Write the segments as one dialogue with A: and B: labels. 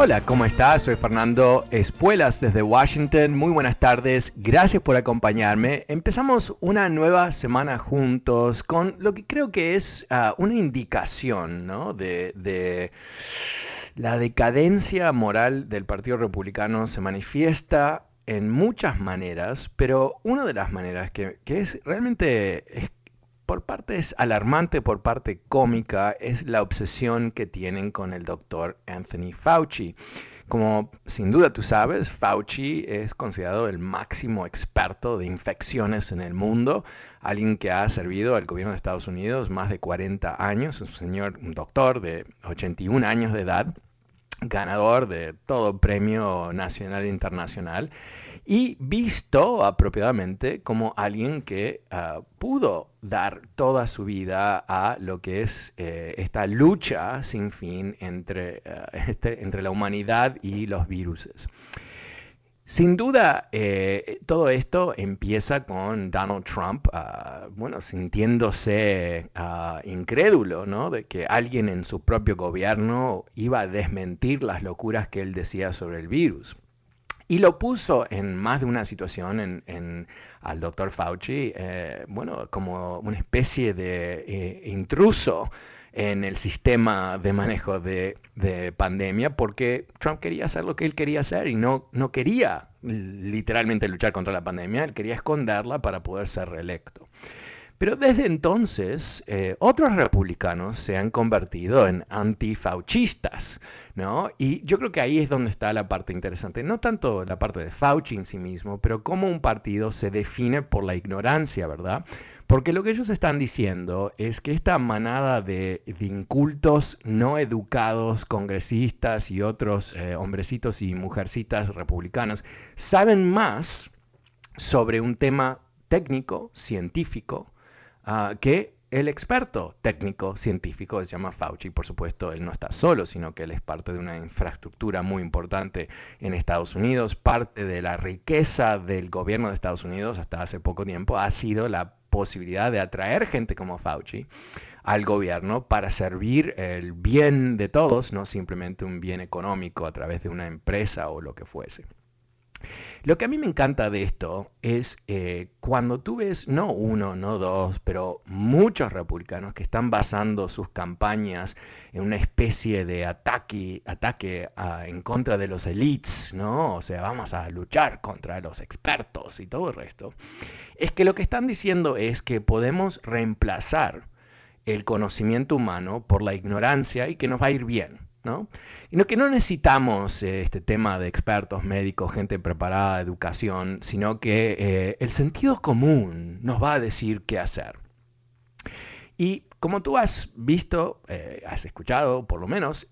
A: Hola, ¿cómo estás? Soy Fernando Espuelas desde Washington. Muy buenas tardes. Gracias por acompañarme. Empezamos una nueva semana juntos con lo que creo que es uh, una indicación ¿no? de, de, la decadencia moral del Partido Republicano. Se manifiesta en muchas maneras, pero una de las maneras que, que es realmente es por parte es alarmante, por parte cómica, es la obsesión que tienen con el doctor Anthony Fauci. Como sin duda tú sabes, Fauci es considerado el máximo experto de infecciones en el mundo, alguien que ha servido al gobierno de Estados Unidos más de 40 años, un señor, un doctor de 81 años de edad, ganador de todo premio nacional e internacional y visto apropiadamente como alguien que uh, pudo dar toda su vida a lo que es eh, esta lucha sin fin entre, uh, este, entre la humanidad y los virus. Sin duda, eh, todo esto empieza con Donald Trump, uh, bueno, sintiéndose incrédulo, ¿no? De que alguien en su propio gobierno iba a desmentir las locuras que él decía sobre el virus. Y lo puso en más de una situación en, en al doctor Fauci, eh, bueno, como una especie de eh, intruso en el sistema de manejo de, de, pandemia, porque Trump quería hacer lo que él quería hacer y no, no quería literalmente luchar contra la pandemia, él quería esconderla para poder ser reelecto. Pero desde entonces, eh, otros republicanos se han convertido en antifauchistas, ¿no? Y yo creo que ahí es donde está la parte interesante. No tanto la parte de Fauci en sí mismo, pero cómo un partido se define por la ignorancia, ¿verdad? Porque lo que ellos están diciendo es que esta manada de, incultos, no educados, congresistas y otros eh, hombrecitos y mujercitas republicanas saben más sobre un tema técnico, científico, uh, que el experto técnico científico se llama Fauci, por supuesto, él no está solo, sino que él es parte de una infraestructura muy importante en Estados Unidos. Parte de la riqueza del gobierno de Estados Unidos hasta hace poco tiempo ha sido la posibilidad de atraer gente como Fauci al gobierno para servir el bien de todos, no simplemente un bien económico a través de una empresa o lo que fuese. Lo que a mí me encanta de esto es eh, cuando tú ves, no uno, no dos, pero muchos republicanos que están basando sus campañas en una especie de ataque, ataque en contra de los elites, ¿no? O sea, vamos a luchar contra los expertos y todo el resto. Es que lo que están diciendo es que podemos reemplazar el conocimiento humano por la ignorancia y que nos va a ir bien. ¿No? Y que no necesitamos eh, este tema de expertos, médicos, gente preparada, educación, sino que eh, el sentido común nos va a decir qué hacer. Y como tú has visto, eh, has escuchado, por lo menos,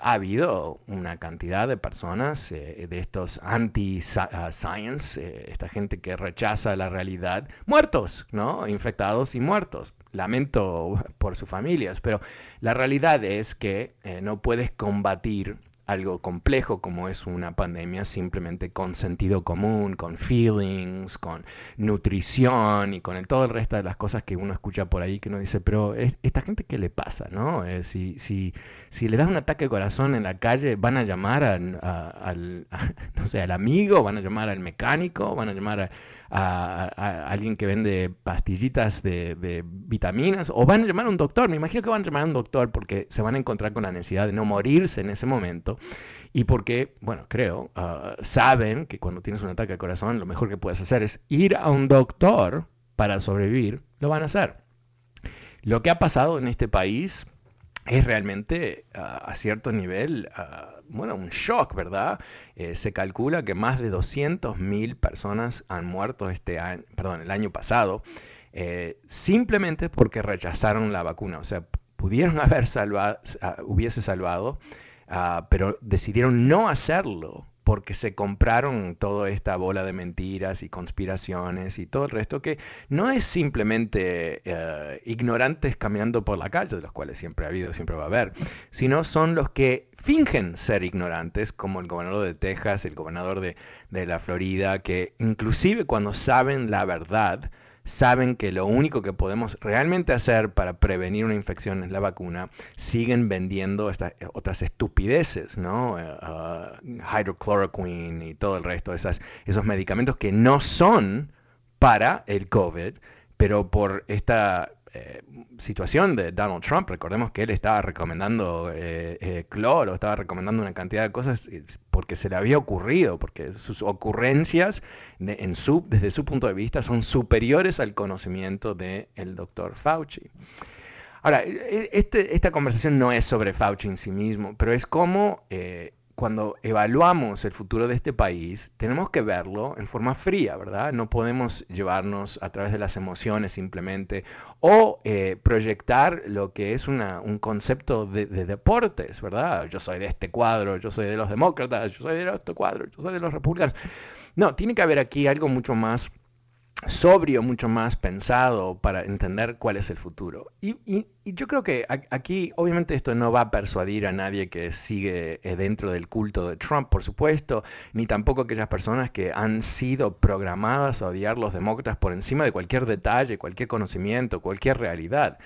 A: ha habido una cantidad de personas de estos anti-science, esta gente que rechaza la realidad, muertos, ¿no? Infectados y muertos lamento por sus familias, pero la realidad es que eh, no puedes combatir algo complejo como es una pandemia simplemente con sentido común, con feelings, con nutrición y con el, todo el resto de las cosas que uno escucha por ahí que uno dice, pero esta gente qué le pasa, ¿no? Eh, si, si, si le das un ataque de corazón en la calle, van a llamar al, no sé, al amigo, van a llamar al mecánico, van a llamar a, alguien que vende pastillitas de, de, vitaminas o van a llamar a un doctor. Me imagino que van a llamar a un doctor porque se van a encontrar con la necesidad de no morirse en ese momento y porque, bueno, creo, uh, saben que cuando tienes un ataque al corazón lo mejor que puedes hacer es ir a un doctor para sobrevivir, lo van a hacer. Lo que ha pasado en este país es realmente a cierto nivel, bueno, un shock, ¿verdad? Eh, se calcula que más de 200.000 personas han muerto este año, perdón, el año pasado, eh, simplemente porque rechazaron la vacuna. O sea, pudieron haber salvado, hubiese salvado, ah, pero decidieron no hacerlo porque se compraron toda esta bola de mentiras y conspiraciones y todo el resto que no es simplemente eh, ignorantes caminando por la calle, de los cuales siempre ha habido, siempre va a haber, sino son los que fingen ser ignorantes, como el gobernador de Texas, el gobernador de, de la Florida, que inclusive cuando saben la verdad, saben que lo único que podemos realmente hacer para prevenir una infección es la vacuna, siguen vendiendo estas eh, otras estupideces, ¿no? Uh, hydrochloroquine y todo el resto de esas, esos medicamentos que no son para el COVID, pero por esta eh, situación de Donald Trump, recordemos que él estaba recomendando eh, eh, cloro, estaba recomendando una cantidad de cosas porque se le había ocurrido, porque sus ocurrencias desde su punto de vista son superiores al conocimiento del doctor Fauci. Ahora, e, e, este, esta conversación no es sobre Fauci en sí mismo, pero es como cuando evaluamos el futuro de este país, tenemos que verlo en forma fría, ¿verdad? No podemos llevarnos a través de las emociones simplemente o eh, proyectar lo que es un concepto de, de, deportes, ¿verdad? Yo soy de este cuadro, yo soy de los demócratas, yo soy de este cuadro, yo soy de los republicanos. No, tiene que haber aquí algo mucho más sobrio, mucho más pensado para entender cuál es el futuro. Y, yo creo que aquí, obviamente, esto no va a persuadir a nadie que sigue eh, dentro del culto de Trump, por supuesto, ni tampoco aquellas personas que han sido programadas a odiar los demócratas por encima de cualquier detalle, cualquier conocimiento, cualquier realidad.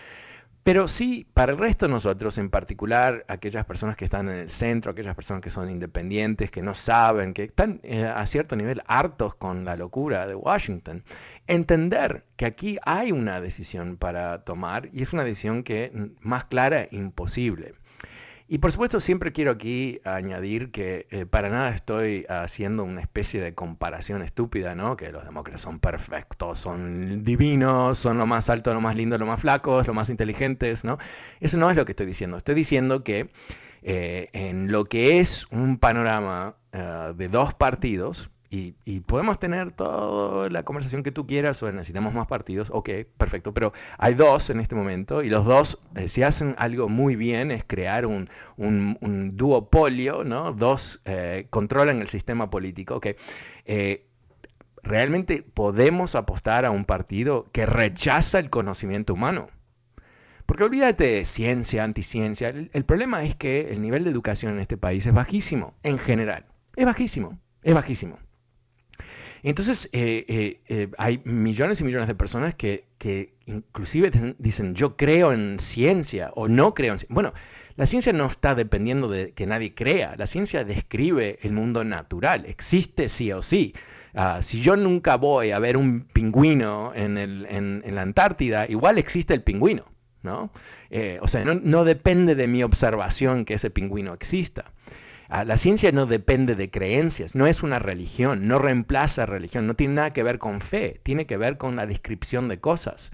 A: Pero sí, para el resto de nosotros, en particular aquellas personas que están en el centro, aquellas personas que son independientes, que no saben, que están eh, a cierto nivel hartos con la locura de Washington, entender que aquí hay una decisión para tomar y es una decisión que mm, más clara imposible. Y por supuesto siempre quiero aquí añadir que eh, para nada estoy haciendo una especie de comparación estúpida, ¿no? Que los demócratas son perfectos, son divinos, son lo más alto, lo más lindo, lo más flacos, lo más inteligentes, ¿no? Eso no es lo que estoy diciendo. Estoy diciendo que eh, en lo que es un panorama eh, de dos partidos, y, podemos tener toda la conversación que tú quieras sobre necesitamos más partidos, ok, perfecto, pero hay dos en este momento y los dos, eh, si hacen algo muy bien, es crear un, duopolio, ¿no? Dos eh, controlan el sistema político, ok. Eh, ¿Realmente podemos apostar a un partido que rechaza el conocimiento humano? Porque olvídate de ciencia, anticiencia. el problema es que el nivel de educación en este país es bajísimo, en general. Es bajísimo, es bajísimo. Entonces, eh, eh, eh, hay millones y millones de personas que, inclusive dicen, yo creo en ciencia o no creo en ciencia. Bueno, la ciencia no está dependiendo de que nadie crea, la ciencia describe el mundo natural, existe sí o sí. Ah, si yo nunca voy a ver un pingüino en, la Antártida, igual existe el pingüino, ¿no? o sea, no depende de mi observación que ese pingüino exista. Ah, la ciencia no depende de creencias, no es una religión, no reemplaza religión, no tiene nada que ver con fe, tiene que ver con la descripción de cosas.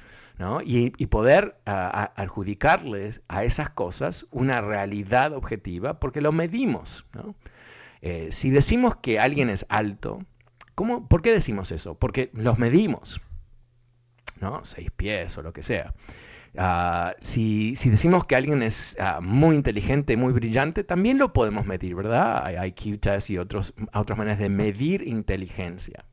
A: Y, poder adjudicarles a esas cosas una realidad objetiva porque lo medimos. Eh, si decimos que alguien es alto, ¿cómo, ¿por qué decimos eso? Porque los medimos, ¿no? seis pies o lo que sea. Ah, si, decimos que alguien es ah, muy inteligente, muy brillante, también lo podemos medir, ¿verdad? Hay IQ y otros, otras maneras de medir inteligencia.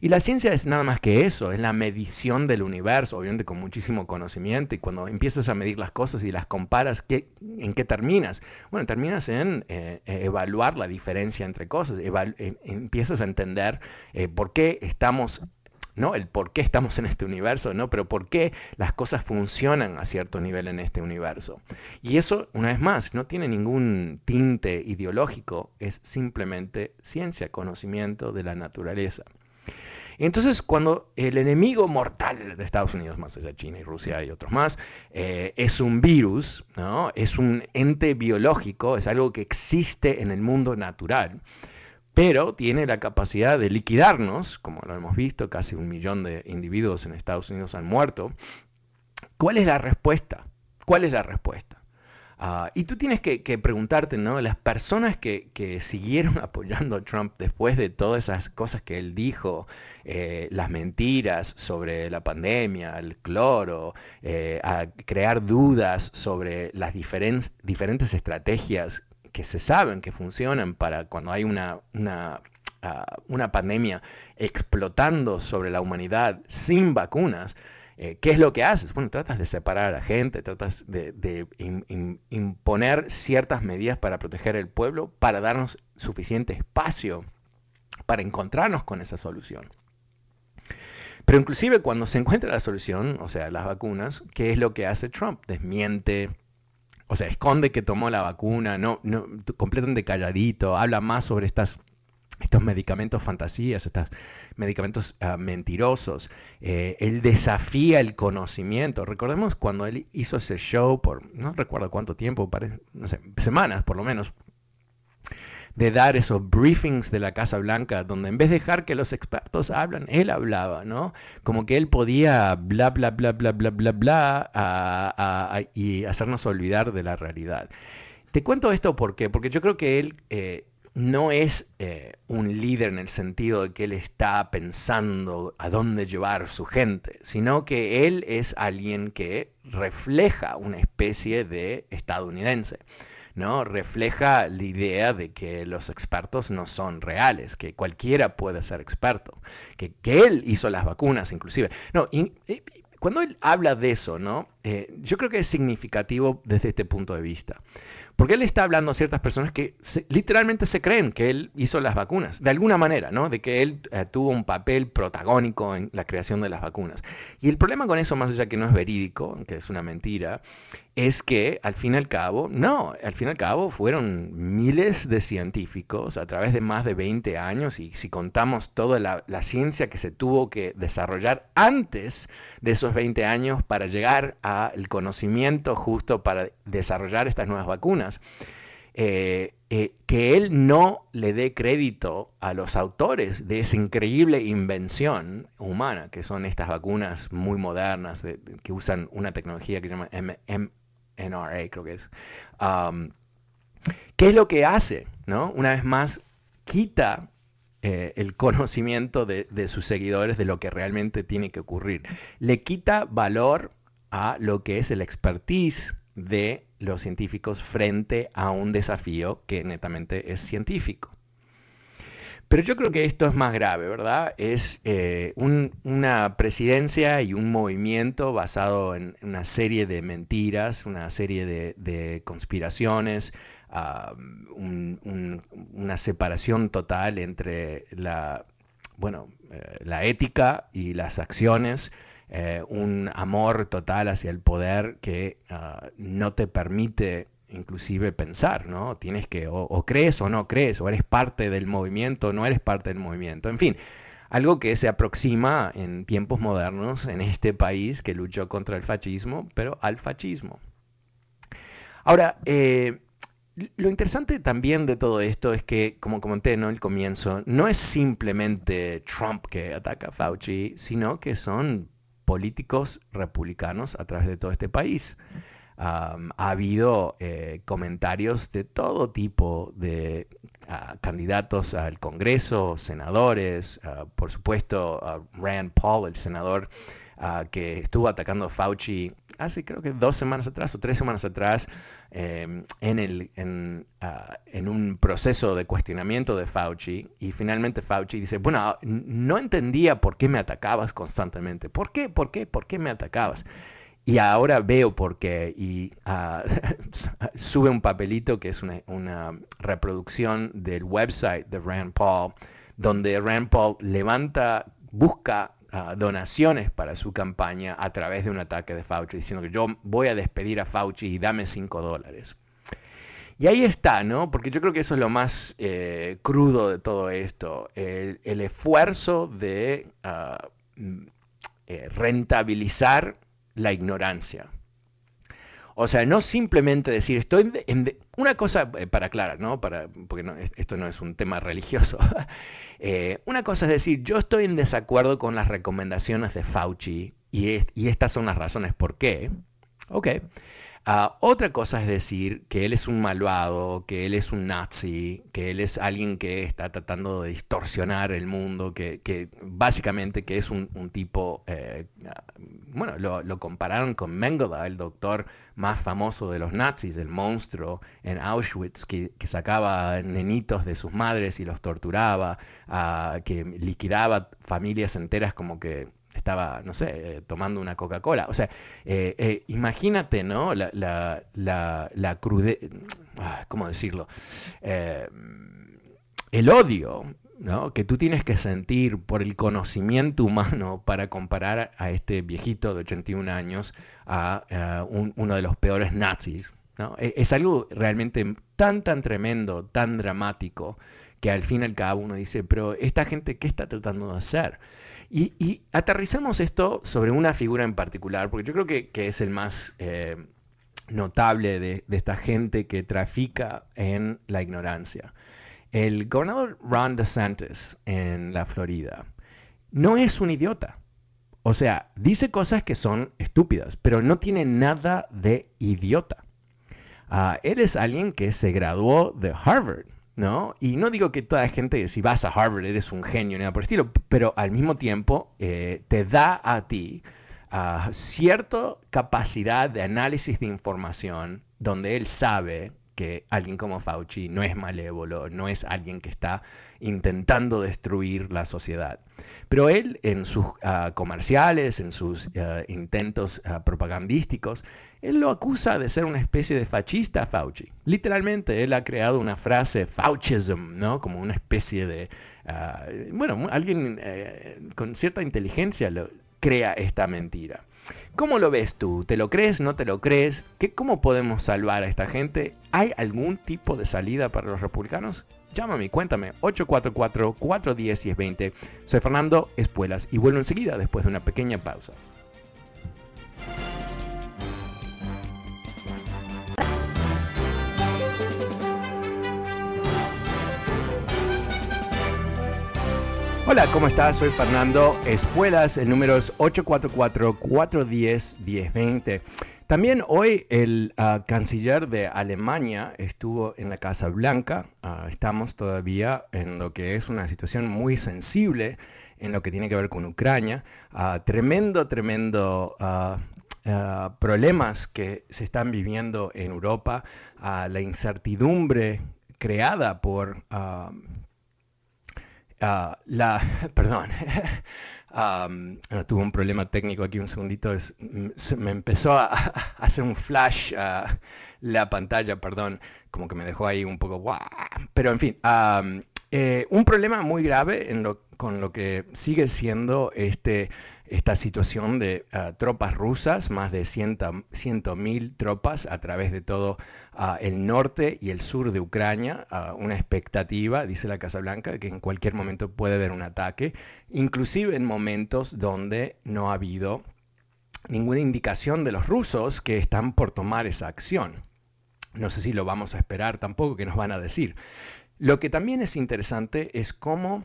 A: Y la ciencia es nada más que eso, es la medición del universo, obviamente con muchísimo conocimiento, y cuando empiezas a medir las cosas y las comparas, ¿en qué terminas? Bueno, terminas en eh, evaluar la diferencia entre cosas, eh, empiezas a entender eh, por qué estamos ¿no? El por qué estamos en este universo, ¿no? Pero por qué las cosas funcionan a cierto nivel en este universo. Y eso, una vez más, no tiene ningún tinte ideológico, es simplemente ciencia, conocimiento de la naturaleza. Entonces, cuando el enemigo mortal de Estados Unidos, más allá de China y Rusia y otros más, eh, es un virus, ¿no? es un ente biológico, es algo que existe en el mundo natural, pero tiene la capacidad de liquidarnos, como lo hemos visto, casi un millón de individuos en Estados Unidos han muerto. ¿Cuál es la respuesta? ¿Cuál es la respuesta? Ah, y tú tienes que, preguntarte, ¿no? Las personas que, siguieron apoyando a Trump después de todas esas cosas que él dijo, eh, las mentiras sobre la pandemia, el cloro, eh, a crear dudas sobre las diferentes estrategias que se saben que funcionan para cuando hay una, una, ah, una pandemia explotando sobre la humanidad sin vacunas, eh, ¿Qué es lo que haces? Bueno, tratas de separar a la gente, tratas de, imponer ciertas medidas para proteger el pueblo, para darnos suficiente espacio para encontrarnos con esa solución. Pero inclusive cuando se encuentra la solución, o sea, las vacunas, ¿qué es lo que hace Trump? Desmiente, o sea, esconde que tomó la vacuna, no, no completamente calladito, habla más sobre estas estos medicamentos fantasías, estos medicamentos ah, mentirosos. Eh, él desafía el conocimiento. Recordemos cuando él hizo ese show por, no recuerdo cuánto tiempo, no sé, semanas por lo menos, de dar esos briefings de la Casa Blanca, donde en vez de dejar que los expertos hablan, él hablaba, ¿no? Como que él podía bla, bla, bla, bla, bla, bla, bla, y hacernos olvidar de la realidad. Te cuento esto porque, porque yo creo que él eh, no es eh, un líder en el sentido de que él está pensando a dónde llevar su gente, sino que él es alguien que refleja una especie de estadounidense. ¿No? Refleja la idea de que los expertos no son reales, que cualquiera puede ser experto, que, él hizo las vacunas inclusive. No, cuando él habla de eso, ¿no? Eh, yo creo que es significativo desde este punto de vista. Porque él está hablando a ciertas personas que literalmente se creen que él hizo las vacunas, de alguna manera, ¿no? De que él eh, tuvo un papel protagónico en la creación de las vacunas. Y el problema con eso, más allá que no es verídico, que es una mentira, es que al fin y al cabo, no, al fin y al cabo fueron miles de científicos a través de más de 20 años y si contamos toda la, la ciencia que se tuvo que desarrollar antes de esos 20 años para llegar al conocimiento justo para desarrollar estas nuevas vacunas, eh, eh, que él no le dé crédito a los autores de esa increíble invención humana, que son estas vacunas muy modernas que usan una tecnología que se llama NRA, creo que es. Um, ¿Qué es lo que hace? ¿no? Una vez más, quita eh, el conocimiento de, de, sus seguidores de lo que realmente tiene que ocurrir. Le quita valor a lo que es el expertise de los científicos frente a un desafío que netamente es científico. Pero yo creo que esto es más grave, ¿verdad? Es eh, una presidencia y un movimiento basado en una serie de mentiras, una serie de, conspiraciones, una separación total entre la, bueno, eh, la ética y las acciones, eh, un amor total hacia el poder que ah, no te permite inclusive pensar, ¿no? Tienes que, o, crees o no crees, o eres parte del movimiento o no eres parte del movimiento, en fin, algo que se aproxima en tiempos modernos en este país que luchó contra el fascismo, pero al fascismo. Ahora, eh, lo interesante también de todo esto es que, como comenté en el comienzo, no es simplemente Trump que ataca a Fauci, sino que son políticos republicanos a través de todo este país. Ha habido eh, comentarios de todo tipo de ah, candidatos al Congreso, senadores, ah, por supuesto Rand Paul, el senador ah, que estuvo atacando a Fauci hace creo que dos semanas atrás o tres semanas atrás em, en, el, en, en, un proceso de cuestionamiento de Fauci y finalmente Fauci dice, bueno, no entendía por qué me atacabas constantemente. ¿Por qué? ¿Por qué? ¿Por qué me atacabas? Y ahora veo por qué. Y ah, sube un papelito que es una, reproducción del website de Rand Paul, donde Rand Paul levanta, busca donaciones para su campaña a través de un ataque de Fauci, diciendo que yo voy a despedir a Fauci y dame 5 dólares. Y ahí está, ¿no? Porque yo creo que eso es lo más eh, crudo de todo esto, el, esfuerzo de ah, mm, eh, rentabilizar la ignorancia. O sea, no simplemente decir, estoy en... una cosa, eh, para aclarar, ¿no? Para, porque esto no es un tema religioso. Eh, una cosa es decir, yo estoy en desacuerdo con las recomendaciones de Fauci y, y estas son las razones por qué. Ok. Ah, otra cosa es decir que él es un malvado, que él es un nazi, que él es alguien que está tratando de distorsionar el mundo, que, básicamente que es un, tipo, eh, bueno, lo, compararon con Mengele, el doctor más famoso de los nazis, el monstruo en Auschwitz, que, sacaba nenitos de sus madres y los torturaba, ah, que liquidaba familias enteras como que estaba, no sé, eh, tomando una Coca-Cola. O sea, eh, eh, imagínate, ¿no? La, la, la, crude... Ah, ¿Cómo decirlo? el odio ¿no? que tú tienes que sentir por el conocimiento humano para comparar a este viejito de 81 años a, uno de los peores nazis. ¿no? E, es algo realmente tan, tan tremendo, tan dramático, que al fin y al cabo uno dice, pero esta gente, ¿qué está tratando de hacer? Y, aterrizamos esto sobre una figura en particular, porque yo creo que, es el más eh, notable de, esta gente que trafica en la ignorancia. El gobernador Ron DeSantis en la Florida no es un idiota. O sea, dice cosas que son estúpidas, pero no tiene nada de idiota. Ah, él es alguien que se graduó de Harvard ¿no? Y no digo que toda la gente, si vas a Harvard, eres un genio, ni nada por el estilo, pero al mismo tiempo eh, te da a ti uh, cierta capacidad de análisis de información donde él sabe que alguien como Fauci no es malévolo, no es alguien que está intentando destruir la sociedad. Pero él en sus ah, comerciales, en sus ah, intentos ah, propagandísticos, él lo acusa de ser una especie de fascista Fauci. Literalmente, él ha creado una frase Faucism, ¿no? Como una especie de... bueno, alguien eh, con cierta inteligencia lo, crea esta mentira. ¿Cómo lo ves tú? ¿Te lo crees? ¿No te lo crees? ¿Qué, ¿Cómo podemos salvar a esta gente? ¿Hay algún tipo de salida para los republicanos? Llámame, cuéntame, 844-410-1020. Soy Fernando Espuelas y vuelvo enseguida después de una pequeña pausa. Hola, ¿cómo estás? Soy Fernando Espuelas, el número es 844-410-1020. También hoy el ah, canciller de Alemania estuvo en la Casa Blanca. Ah, estamos todavía en lo que es una situación muy sensible en lo que tiene que ver con Ucrania. Ah, tremendo, tremendo problemas que se están viviendo en Europa. la incertidumbre creada por la, perdón, tuve un problema técnico aquí un segundito, es, me empezó a, hacer un flash la pantalla, perdón, como que me dejó ahí un poco, pero en fin, eh, un problema muy grave en lo, con lo que sigue siendo este esta situación de ah, tropas rusas, más de 100.000 tropas a través de todo ah, el norte y el sur de Ucrania, ah, una expectativa, dice la Casa Blanca, que en cualquier momento puede haber un ataque, inclusive en momentos donde no ha habido ninguna indicación de los rusos que están por tomar esa acción. No sé si lo vamos a esperar tampoco, que nos van a decir. Lo que también es interesante es cómo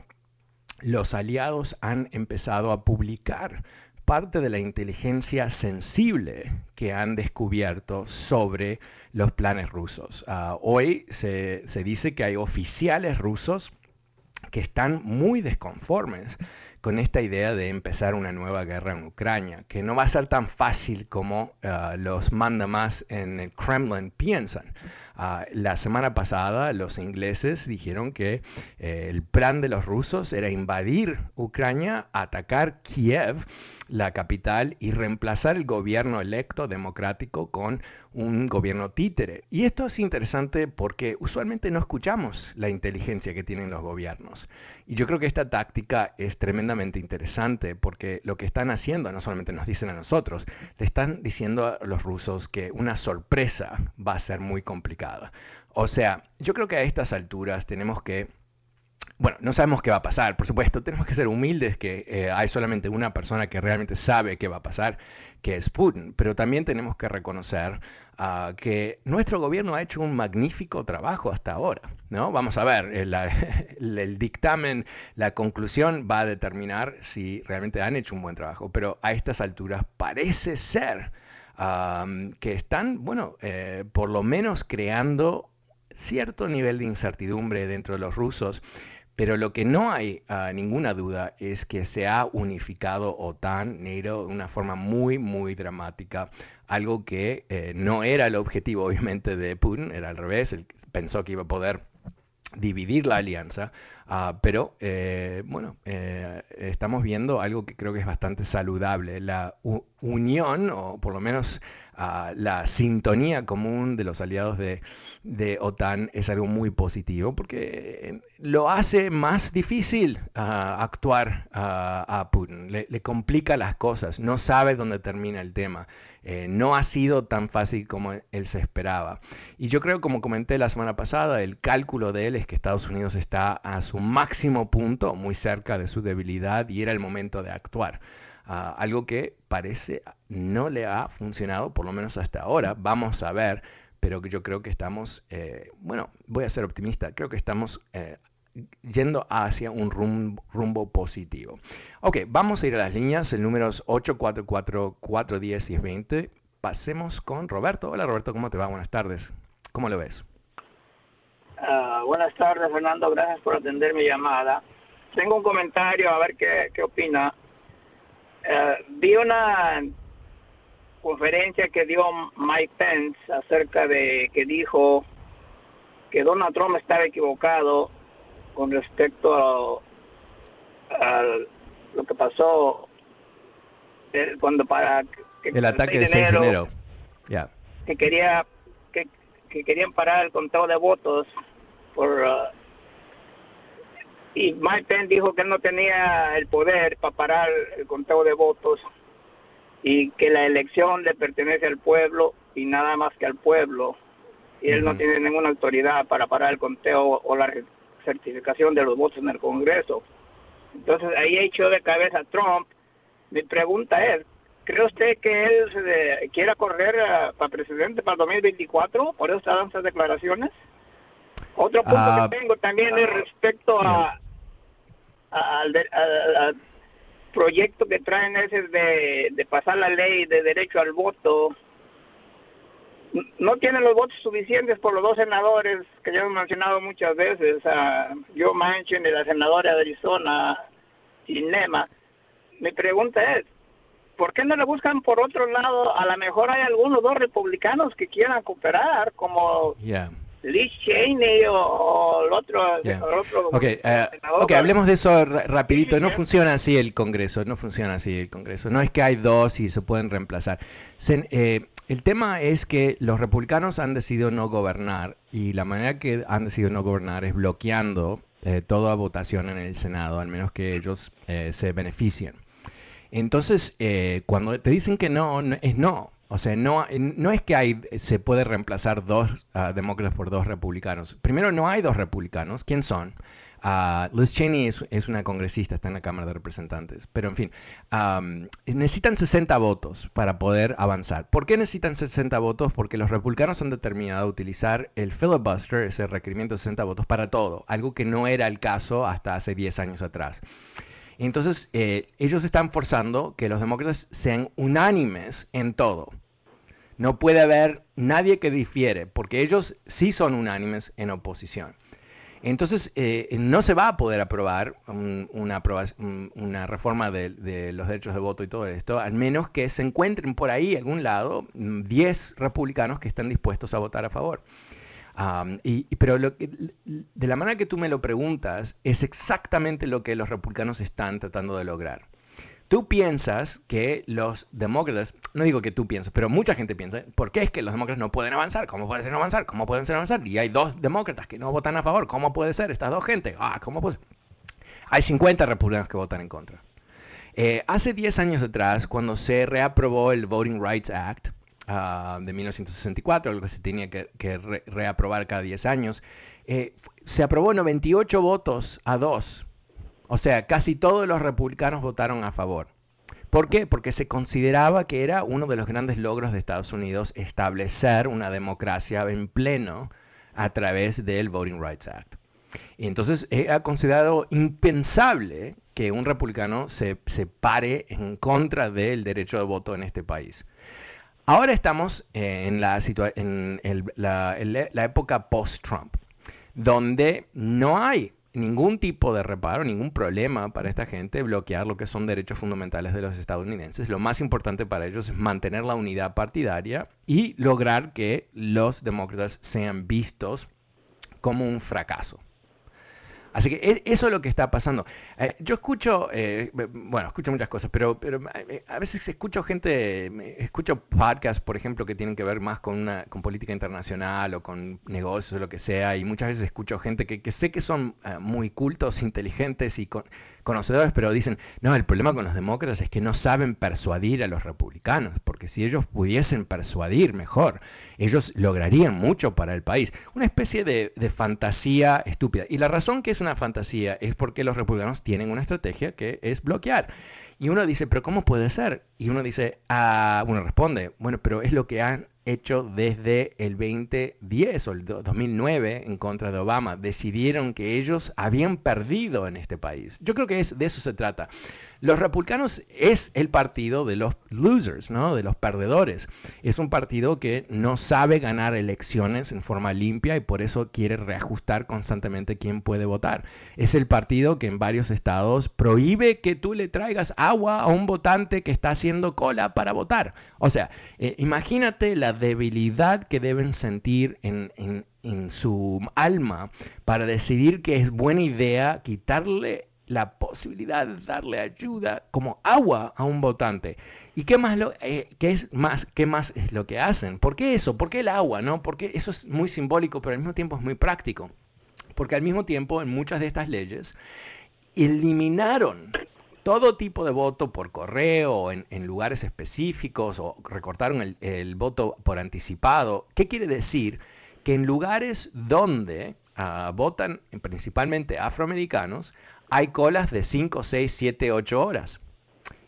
A: los aliados han empezado a publicar parte de la inteligencia sensible que han descubierto sobre los planes rusos. Ah, hoy se, se dice que hay oficiales rusos que están muy desconformes con esta idea de empezar una nueva guerra en Ucrania, que no va a ser tan fácil como uh, los mandamás en el Kremlin piensan. Uh, la semana pasada los ingleses dijeron que eh, el plan de los rusos era invadir Ucrania, atacar Kiev, la capital, y reemplazar el gobierno electo democrático con un gobierno títere. Y esto es interesante porque usualmente no escuchamos la inteligencia que tienen los gobiernos. Y yo creo que esta táctica es tremendamente interesante porque lo que están haciendo, no solamente nos dicen a nosotros, le están diciendo a los rusos que una sorpresa va a ser muy complicada. O sea, yo creo que a estas alturas tenemos que bueno, no sabemos qué va a pasar, por supuesto, tenemos que ser humildes que eh, hay solamente una persona que realmente sabe qué va a pasar, que es Putin, pero también tenemos que reconocer uh, que nuestro gobierno ha hecho un magnífico trabajo hasta ahora, ¿no? Vamos a ver, el, el, dictamen, la conclusión va a determinar si realmente han hecho un buen trabajo, pero a estas alturas parece ser que están, bueno, eh, por lo menos creando cierto nivel de incertidumbre dentro de los rusos pero lo que no hay uh, ninguna duda es que se ha unificado OTAN, NATO, de una forma muy, muy dramática. Algo que eh, no era el objetivo, obviamente, de Putin, era al revés. Él pensó que iba a poder dividir la alianza, uh, pero eh, bueno, eh, estamos viendo algo que creo que es bastante saludable, la unión, o por lo menos uh, la sintonía común de los aliados de, OTAN es algo muy positivo porque lo hace más difícil uh, actuar a Putin, le, complica las cosas, no sabe dónde termina el tema. Eh, no ha sido tan fácil como él se esperaba. Y yo creo, como comenté la semana pasada, el cálculo de él es que Estados Unidos está a su máximo punto, muy cerca de su debilidad, y era el momento de actuar. Uh, algo que parece no le ha funcionado, por lo menos hasta ahora. Vamos a ver pero yo creo que estamos, eh, bueno, voy a ser optimista, creo que estamos eh, yendo hacia un rumbo, positivo. Ok, vamos a ir a las líneas, el número es 844-410 y 20. Pasemos con Roberto. Hola Roberto, ¿cómo te va? Buenas tardes. ¿Cómo lo ves?
B: Uh, buenas tardes, Fernando. Gracias por atender mi llamada. Tengo un comentario, a ver qué, qué opina. Uh, vi una conferencia que dio Mike Pence acerca de que dijo que Donald Trump estaba equivocado con respecto a, lo que pasó eh, cuando para
A: el ataque del 6 de enero,
B: que quería que, querían parar el conteo de votos por uh, y Mike Pence dijo que él no tenía el poder para parar el conteo de votos y que la elección le pertenece al pueblo y nada más que al pueblo. Y él no tiene ninguna autoridad para parar el conteo o la certificación de los votos en el Congreso. Entonces ahí echó de cabeza a Trump. Mi pregunta es, ¿cree usted que él se quiera correr eh, para presidente para el 2024? ¿Por eso están esas declaraciones? Otro punto que ah, tengo también es respecto a, al, proyecto que traen ese de, de pasar la ley de derecho al voto no tienen los votos suficientes por los dos senadores que ya hemos mencionado muchas veces, a Joe Manchin y la senadora de Arizona, y Nema. Mi pregunta es, ¿por qué no le buscan por otro lado? A lo mejor hay algunos dos republicanos que quieran cooperar, como Liz Cheney o, el otro.
A: okay, uh, hablemos de eso rapidito. No funciona así el Congreso, no funciona así el Congreso. No es que hay dos y se pueden reemplazar. eh, el tema es que los republicanos han decidido no gobernar y la manera que han decidido no gobernar es bloqueando eh, toda votación en el Senado, al menos que ellos eh, se beneficien. Entonces, eh, cuando te dicen que no, es no. O sea, no, no es que hay, se puede reemplazar dos uh, demócratas por dos republicanos. Primero, no hay dos republicanos. ¿Quién son? Uh, Liz Cheney es, una congresista, está en la Cámara de Representantes. Pero en fin, necesitan 60 votos para poder avanzar. ¿Por qué necesitan 60 votos? Porque los republicanos han determinado utilizar el filibuster, ese requerimiento de 60 votos, para todo. Algo que no era el caso hasta hace 10 años atrás. Entonces, eh, ellos están forzando que los demócratas sean unánimes en todo. No puede haber nadie que difiere, porque ellos sí son unánimes en oposición. Entonces, eh, no se va a poder aprobar una, reforma de, los derechos de voto y todo esto, al menos que se encuentren por ahí, algún lado, 10 republicanos que estén dispuestos a votar a favor. y, pero lo de la manera que tú me lo preguntas, es exactamente lo que los republicanos están tratando de lograr. Tú piensas que los demócratas, no digo que tú piensas, pero mucha gente piensa, ¿por qué es que los demócratas no pueden avanzar? ¿Cómo pueden ser avanzar? ¿Cómo pueden ser avanzar? Y hay dos demócratas que no votan a favor. ¿Cómo puede ser estas dos gente? Ah, ¿cómo puede Hay 50 republicanos que votan en contra. Eh, hace 10 años atrás, cuando se reaprobó el Voting Rights Act uh, de 1964, algo que se tenía que, reaprobar cada 10 años, eh, se aprobó 98 votos a 2. O sea, casi todos los republicanos votaron a favor. ¿Por qué? Porque se consideraba que era uno de los grandes logros de Estados Unidos establecer una democracia en pleno a través del Voting Rights Act. Y entonces ha considerado impensable que un republicano se, se pare en contra del derecho de voto en este país. Ahora estamos en, la, en la, la época post-Trump, donde no hay ningún tipo de reparo, ningún problema para esta gente bloquear lo que son derechos fundamentales de los estadounidenses. Lo más importante para ellos es mantener la unidad partidaria y lograr que los demócratas sean vistos como un fracaso. Así que e, eso es lo que está pasando. Eh, yo escucho, eh, bueno, escucho muchas cosas, pero, pero eh, a veces escucho gente, escucho podcasts, por ejemplo, que tienen que ver más con, una, con política internacional o con negocios o lo que sea, y muchas veces escucho gente que, que sé que son muy cultos, inteligentes y con, conocedores, pero dicen, no, el problema con los demócratas es que no saben persuadir a los republicanos, porque si ellos pudiesen persuadir mejor, ellos lograrían mucho para el país. Una especie de, fantasía estúpida. Y la razón que es una fantasía es porque los republicanos tienen una estrategia que es bloquear. Y uno dice, pero ¿cómo puede ser? Y uno dice, ah, uno responde, bueno, pero es lo que han hecho desde el 2010 o el 2009 en contra de Obama. Decidieron que ellos habían perdido en este país. Yo creo que es, de eso se trata. Los republicanos es el partido de los losers, ¿no? de los perdedores. Es un partido que no sabe ganar elecciones en forma limpia y por eso quiere reajustar constantemente quién puede votar. Es el partido que en varios estados prohíbe que tú le traigas agua a un votante que está haciendo cola para votar. O sea, eh, imagínate la debilidad que deben sentir en, en su alma para decidir que es buena idea quitarle la posibilidad de darle ayuda como agua a un votante. ¿Y qué más, lo, eh, qué es más, qué más es lo que hacen? ¿Por qué eso? ¿Por qué el agua? ¿no? Porque eso es muy simbólico, pero al mismo tiempo es muy práctico. Porque al mismo tiempo en muchas de estas leyes eliminaron todo tipo de voto por correo en, lugares específicos o recortaron el, voto por anticipado. ¿Qué quiere decir? Que en lugares donde Ah, votan principalmente afroamericanos, hay colas de 5, 6, 7, 8 horas.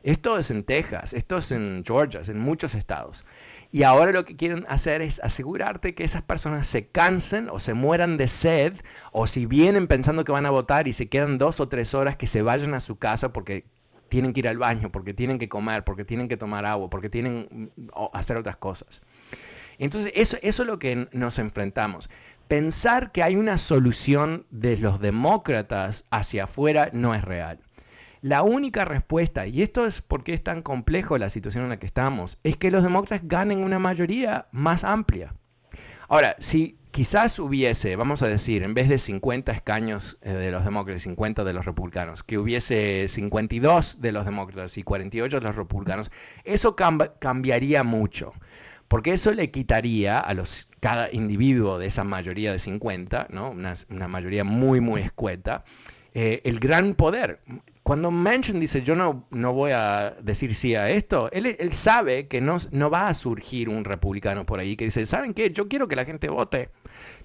A: Esto es en Texas, esto es en Georgia, en muchos estados. Y ahora lo que quieren hacer es asegurarte que esas personas se cansen o se mueran de sed, o si vienen pensando que van a votar y se quedan dos o tres horas, que se vayan a su casa porque tienen que ir al baño, porque tienen que comer, porque tienen que tomar agua, porque tienen que mm, hacer otras cosas. Entonces, eso es lo que nos enfrentamos pensar que hay una solución de los demócratas hacia afuera no es real. La única respuesta, y esto es porque es tan complejo la situación en la que estamos, es que los demócratas ganen una mayoría más amplia. Ahora, si quizás hubiese, vamos a decir, en vez de 50 escaños eh, de los demócratas y 50 de los republicanos, que hubiese 52 de los demócratas y 48 de los republicanos, eso cambiaría mucho porque eso le quitaría a los, cada individuo de esa mayoría de 50, ¿no? una, mayoría muy, muy escueta, eh, el gran poder. Cuando Manchin dice yo no, no voy a decir sí a esto, él, sabe que no, no, va a surgir un republicano por ahí que dice, ¿saben qué? Yo quiero que la gente vote.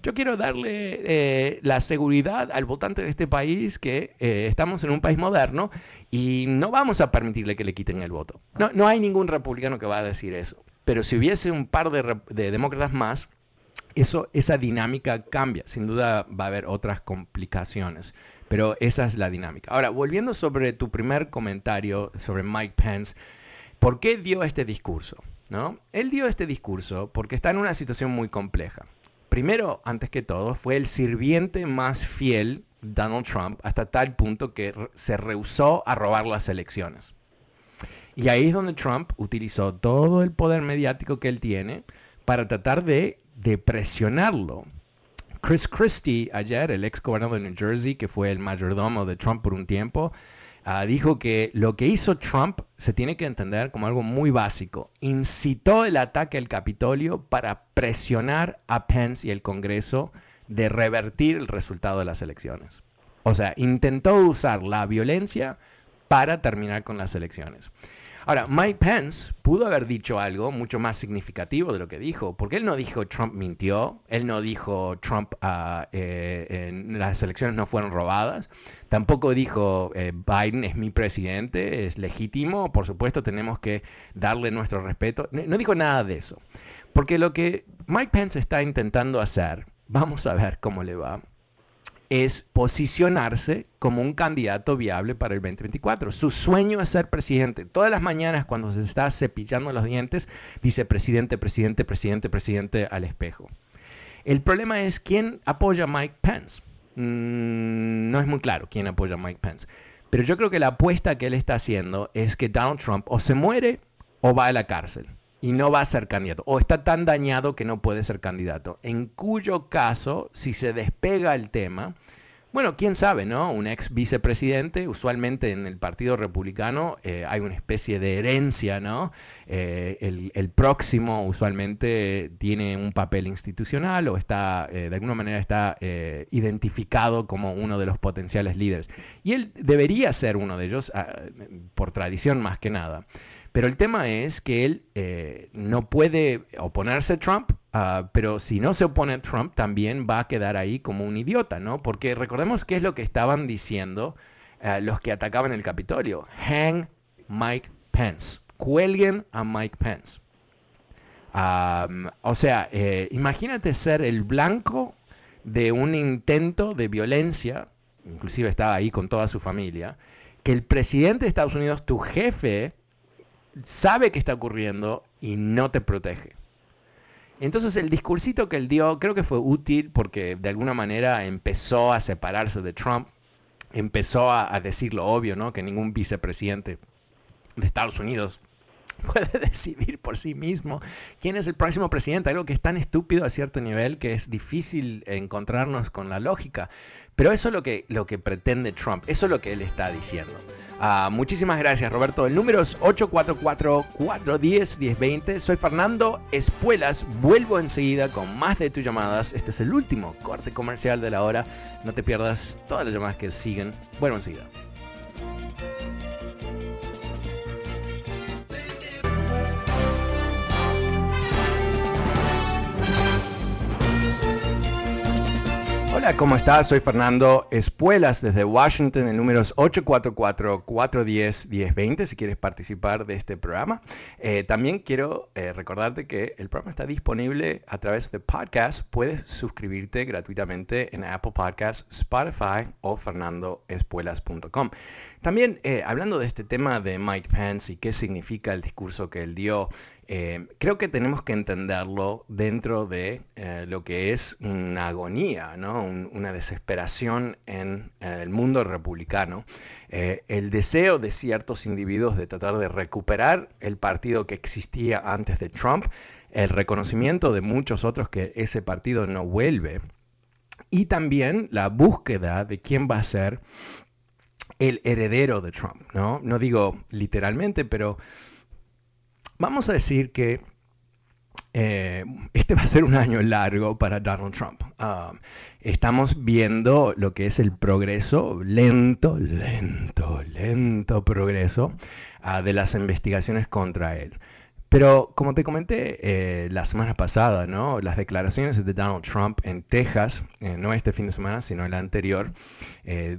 A: Yo quiero darle eh, la seguridad al votante de este país que eh, estamos en un país moderno y no vamos a permitirle que le quiten el voto. No, no hay ningún republicano que va a decir eso. Pero si hubiese un par de, demócratas más, esa dinámica cambia. Sin duda va a haber otras complicaciones, pero esa es la dinámica. Ahora, volviendo sobre tu primer comentario sobre Mike Pence, ¿por qué dio este discurso? ¿No? Él dio este discurso porque está en una situación muy compleja. Primero, antes que todo, fue el sirviente más fiel Donald Trump hasta tal punto que se rehusó a robar las elecciones. Y ahí es donde Trump utilizó todo el poder mediático que él tiene para tratar de, presionarlo. Chris Christie, ayer, el ex gobernador de New Jersey, que fue el mayordomo de Trump por un tiempo, ah, dijo que lo que hizo Trump se tiene que entender como algo muy básico. Incitó el ataque al Capitolio para presionar a Pence y el Congreso de revertir el resultado de las elecciones. O sea, intentó usar la violencia para terminar con las elecciones. Ahora, Mike Pence pudo haber dicho algo mucho más significativo de lo que dijo, porque él no dijo Trump mintió, él no dijo Trump uh, las elecciones no fueron robadas, tampoco dijo eh, Biden es mi presidente, es legítimo, por supuesto tenemos que darle nuestro respeto, no dijo nada de eso, porque lo que Mike Pence está intentando hacer, vamos a ver cómo le va, es posicionarse como un candidato viable para el 2024. Su sueño es ser presidente. Todas las mañanas cuando se está cepillando los dientes, dice presidente, presidente, presidente, presidente al espejo. El problema es quién apoya a Mike Pence. Mm, no es muy claro quién apoya a Mike Pence. Pero yo creo que la apuesta que él está haciendo es que Donald Trump o se muere o va a la cárcel y no va a ser candidato, o está tan dañado que no puede ser candidato, en cuyo caso, si se despega el tema, bueno, quién sabe, ¿no? Un ex vicepresidente, usualmente en el Partido Republicano eh, hay una especie de herencia, ¿no? Eh, el, próximo usualmente tiene un papel institucional o está, eh, de alguna manera está identificado como uno de los potenciales líderes. Y él debería ser uno de ellos, ah, por tradición más que nada. Pero el tema es que él eh, no puede oponerse a Trump, ah, pero si no se opone a Trump también va a quedar ahí como un idiota, ¿no? Porque recordemos qué es lo que estaban diciendo eh, los que atacaban el Capitolio. Hang Mike Pence. Cuelguen a Mike Pence. o sea, eh, imagínate ser el blanco de un intento de violencia, inclusive estaba ahí con toda su familia, que el presidente de Estados Unidos, tu jefe, sabe que está ocurriendo y no te protege. Entonces el discursito que él dio creo que fue útil porque de alguna manera empezó a separarse de Trump, empezó a, decir lo obvio, ¿no? Que ningún vicepresidente de Estados Unidos puede decidir por sí mismo quién es el próximo presidente, algo que es tan estúpido a cierto nivel que es difícil encontrarnos con la lógica. Pero eso es lo que, lo que pretende Trump, eso es lo que él está diciendo. Ah, muchísimas gracias, Roberto. El número es 844-410-1020. Soy Fernando Espuelas. Vuelvo enseguida con más de tus llamadas. Este es el último corte comercial de la hora. No te pierdas todas las llamadas que siguen. Vuelvo enseguida. Hola, ¿cómo estás? Soy Fernando Espuelas desde Washington. El número es 844-410-1020 si quieres participar de este programa. Eh, también quiero eh, recordarte que el programa está disponible a través de podcast. Puedes suscribirte gratuitamente en Apple Podcasts, Spotify o fernandoespuelas.com. También eh, hablando de este tema de Mike Pence y qué significa el discurso que él dio, eh, creo que tenemos que entenderlo dentro de eh, lo que es una agonía, una desesperación en el mundo republicano. el deseo de ciertos individuos de tratar de recuperar el partido que existía antes de Trump, el reconocimiento de muchos otros que ese partido no vuelve y también la búsqueda de quién va a ser el heredero de Trump. No digo literalmente, pero vamos a decir que eh, este va a ser un año largo para Donald Trump. Ah, estamos viendo lo que es el progreso, lento, lento, lento progreso ah, de las investigaciones contra él. Pero como te comenté eh, la semana pasada, ¿no? las declaraciones de Donald Trump en Texas, eh, no este fin de semana, sino el anterior, eh,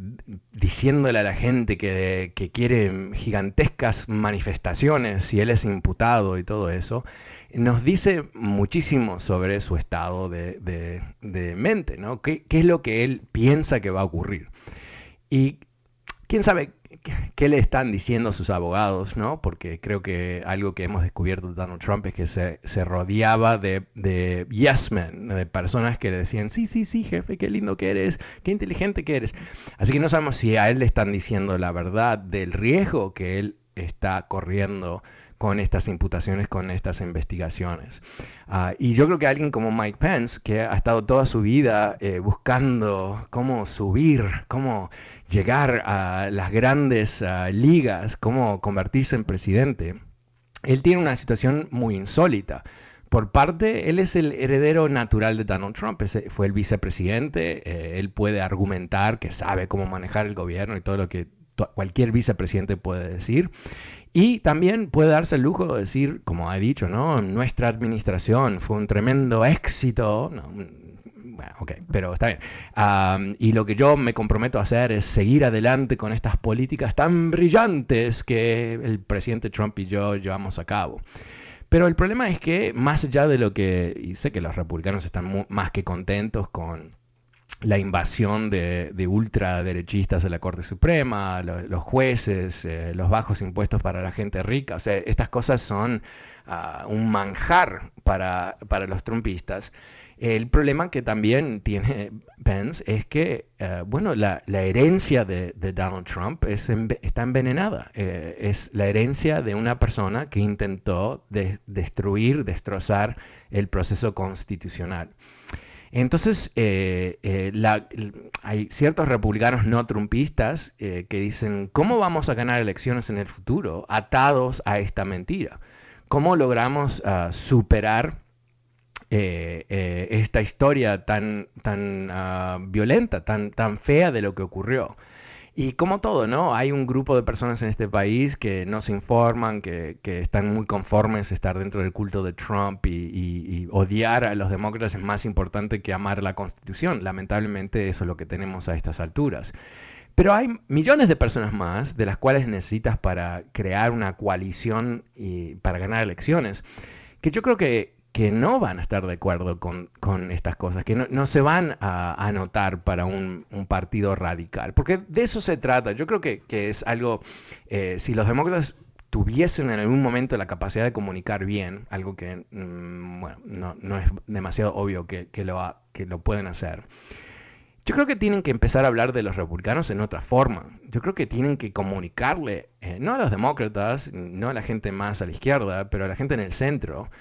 A: diciéndole a la gente que, quiere gigantescas manifestaciones si él es imputado y todo eso, nos dice muchísimo sobre su estado de, mente, ¿no? ¿Qué, ¿Qué es lo que él piensa que va a ocurrir? Y quién sabe qué le están diciendo sus abogados, ¿no? Porque creo que algo que hemos descubierto de Donald Trump es que se, rodeaba de, de, yes men, de personas que le decían, sí, sí, sí, jefe, qué lindo que eres, qué inteligente que eres. Así que no sabemos si a él le están diciendo la verdad del riesgo que él está corriendo con estas imputaciones, con estas investigaciones. Ah, y yo creo que alguien como Mike Pence, que ha estado toda su vida eh, buscando cómo subir, cómo llegar a las grandes ah, ligas, cómo convertirse en presidente, él tiene una situación muy insólita. Por parte, él es el heredero natural de Donald Trump, fue el vicepresidente, eh, él puede argumentar que sabe cómo manejar el gobierno y todo lo que cualquier vicepresidente puede decir. Y también puede darse el lujo de decir, como ha dicho, ¿no? Nuestra administración fue un tremendo éxito. bueno, ok, pero está bien. y lo que yo me comprometo a hacer es seguir adelante con estas políticas tan brillantes que el presidente Trump y yo llevamos a cabo. Pero el problema es que, más allá de lo que, y sé que los republicanos están más que contentos con la invasión de, ultraderechistas de la Corte Suprema, los jueces, eh, los bajos impuestos para la gente rica. O sea, estas cosas son ah, un manjar para, para los trumpistas. El problema que también tiene Pence es que, eh, bueno, la, herencia de, Donald Trump es está envenenada. Eh, es la herencia de una persona que intentó destruir, destrozar el proceso constitucional. Entonces, eh, hay ciertos republicanos no trumpistas que dicen, ¿cómo vamos a ganar elecciones en el futuro atados a esta mentira? ¿Cómo logramos ah, superar eh, eh, esta historia tan, tan ah, violenta, tan, tan fea de lo que ocurrió. Y como todo, ¿no? Hay un grupo de personas en este país que no se informan, que, están muy conformes estar dentro del culto de Trump y, odiar a los demócratas es más importante que amar la Constitución. Lamentablemente eso es lo que tenemos a estas alturas. Pero hay millones de personas más de las cuales necesitas para crear una coalición y para ganar elecciones, que yo creo que que no van a estar de acuerdo con, estas cosas, que no, se van a anotar para un, partido radical, porque de eso se trata. Yo creo que, es algo, eh, si los demócratas tuviesen en algún momento la capacidad de comunicar bien, algo que mm, bueno, no, es demasiado obvio que, lo, que lo pueden hacer. Yo creo que tienen que empezar a hablar de los republicanos en otra forma. Yo creo que tienen que comunicarle, eh, no a los demócratas, no a la gente más a la izquierda, pero a la gente en el centro,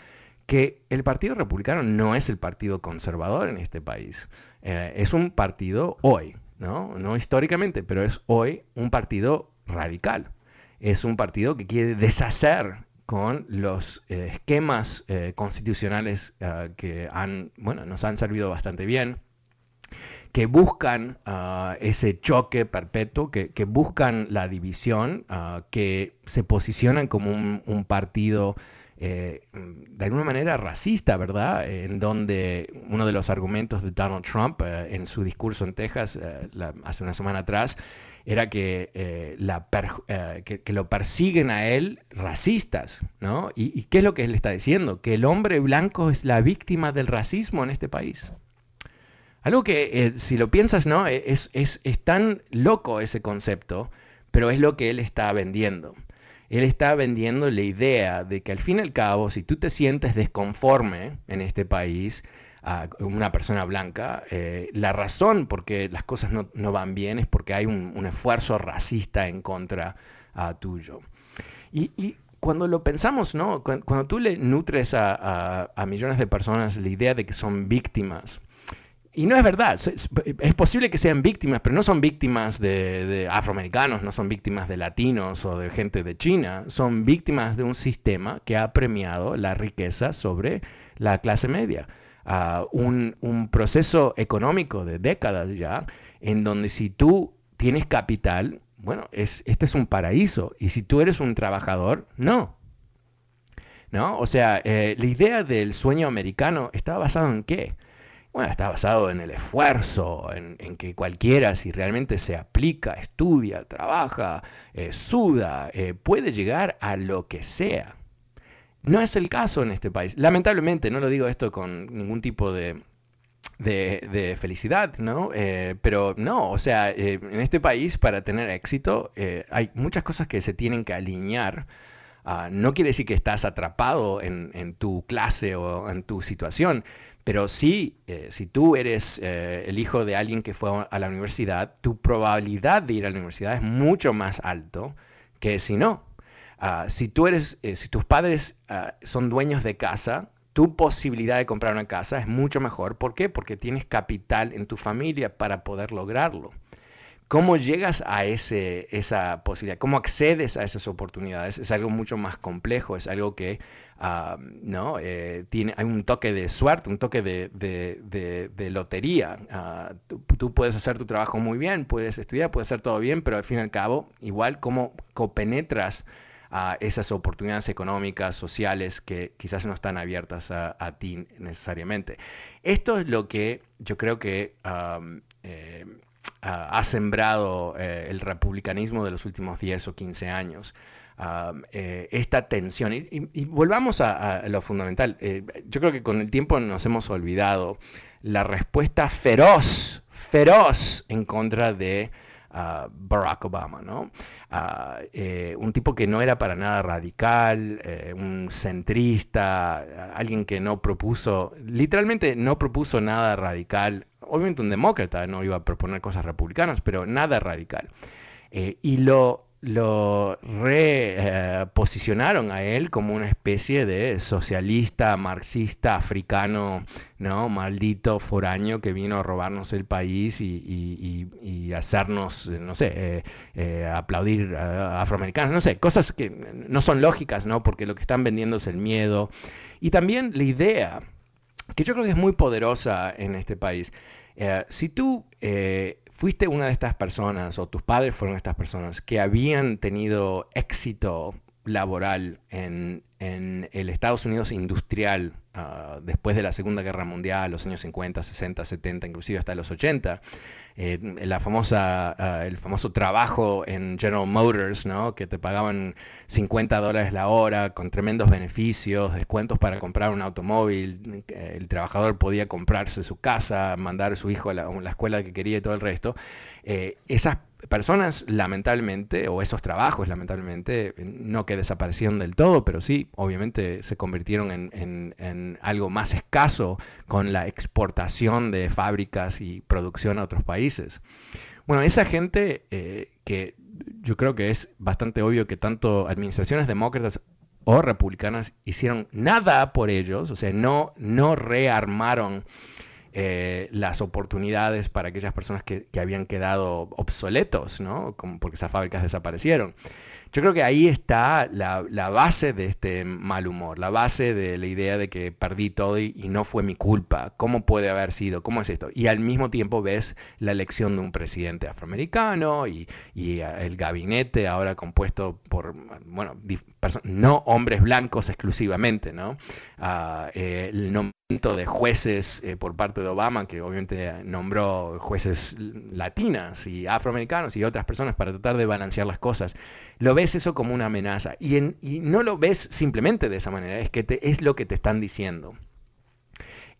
A: que el Partido Republicano no es el partido conservador en este país. Eh, es un partido hoy, ¿no? No históricamente, pero es hoy un partido radical. Es un partido que quiere deshacer con los eh, esquemas eh, constitucionales que han, bueno, nos han servido bastante bien, que buscan ese choque perpetuo, que, buscan la división, que se posicionan como un partido eh, de alguna manera racista, ¿verdad? En donde uno de los argumentos de Donald Trump eh, en su discurso en Texas eh, hace una semana atrás era que, que, lo persiguen a él racistas, ¿no? ¿Y, qué es lo que él está diciendo? Que el hombre blanco es la víctima del racismo en este país. Algo que, si lo piensas, ¿no? Es, es, es tan loco ese concepto, pero es lo que él está vendiendo él está vendiendo la idea de que al fin y al cabo, si tú te sientes desconforme en este país, a una persona blanca, eh, la razón por qué las cosas no, van bien es porque hay un, esfuerzo racista en contra tuyo. Y, cuando lo pensamos, ¿no? Cuando, tú le nutres a, millones de personas la idea de que son víctimas, y no es verdad, es, posible que sean víctimas, pero no son víctimas de, afroamericanos, no son víctimas de latinos o de gente de China, son víctimas de un sistema que ha premiado la riqueza sobre la clase media. Ah, un, proceso económico de décadas ya, en donde si tú tienes capital, bueno, es, este es un paraíso, y si tú eres un trabajador, no. ¿No? O sea, eh, la idea del sueño americano está basado en qué? Bueno, está basado en el esfuerzo, en, que cualquiera, si realmente se aplica, estudia, trabaja, eh, suda, eh, puede llegar a lo que sea. No es el caso en este país. Lamentablemente, no lo digo esto con ningún tipo de, felicidad, ¿no? Eh, pero no, o sea, en este país para tener éxito hay muchas cosas que se tienen que alinear. Ah, no quiere decir que estás atrapado en, en tu clase o en tu situación, pero sí, eh, si tú eres eh, el hijo de alguien que fue a la universidad, tu probabilidad de ir a la universidad es mucho más alto que si no. Ah, si, tú eres, eh, si tus padres ah, son dueños de casa, tu posibilidad de comprar una casa es mucho mejor. ¿Por qué? Porque tienes capital en tu familia para poder lograrlo. cómo llegas a ese, esa posibilidad, cómo accedes a esas oportunidades, es algo mucho más complejo, es algo que ¿no? Eh, tiene, hay un toque de suerte, un toque de, lotería. Ah, tú, puedes hacer tu trabajo muy bien, puedes estudiar, puedes hacer todo bien, pero al fin y al cabo, igual cómo penetras a esas oportunidades económicas, sociales que quizás no están abiertas a, ti necesariamente. Esto es lo que yo creo que eh, ha sembrado eh, el republicanismo de los últimos 10 o 15 años. Eh, esta tensión. Y, volvamos a, lo fundamental. yo creo que con el tiempo nos hemos olvidado la respuesta feroz, feroz en contra de Barack Obama, ¿no? Eh, un tipo que no era para nada radical, eh, un centrista, alguien que no propuso, literalmente no propuso nada radical. Obviamente un demócrata no iba a proponer cosas republicanas, pero nada radical. Eh, y lo lo reposicionaron a él como una especie de socialista, marxista, africano, ¿no? Maldito foráneo que vino a robarnos el país y, hacernos, no sé, eh, eh, aplaudir a afroamericanos, no sé, cosas que no son lógicas, ¿no? Porque lo que están vendiendo es el miedo. Y también la idea, que yo creo que es muy poderosa en este país. Eh, si tú fuiste una de estas personas o tus padres fueron estas personas que habían tenido éxito laboral en, el Estados Unidos industrial ah, después de la Segunda Guerra Mundial, los años 50, 60, 70, inclusive hasta los 80, eh, la famosa, ah, el famoso trabajo en General Motors, ¿no? que te pagaban 50 dólares la hora con tremendos beneficios, descuentos para comprar un automóvil, el trabajador podía comprarse su casa, mandar a su hijo a la, a la escuela que quería y todo el resto. Eh, esas personas, lamentablemente, o esos trabajos, lamentablemente, no que desaparecieron del todo, pero sí, obviamente se convirtieron en, algo más escaso con la exportación de fábricas y producción a otros países. Bueno, esa gente eh, que yo creo que es bastante obvio que tanto administraciones demócratas o republicanas hicieron nada por ellos, o sea, no, no rearmaron eh, las oportunidades para aquellas personas que, habían quedado obsoletos, ¿no? Como porque esas fábricas desaparecieron. Yo creo que ahí está la, base de este mal humor, la base de la idea de que perdí todo y, no fue mi culpa. ¿Cómo puede haber sido? ¿Cómo es esto? Y al mismo tiempo ves la elección de un presidente afroamericano y, eh, el gabinete ahora compuesto por, bueno, no hombres blancos exclusivamente, ¿no? Ah, eh, el nombramiento de jueces eh, por parte de Obama, que obviamente nombró jueces latinas y afroamericanos y otras personas para tratar de balancear las cosas lo ves eso como una amenaza. Y, no lo ves simplemente de esa manera, es que es lo que te están diciendo.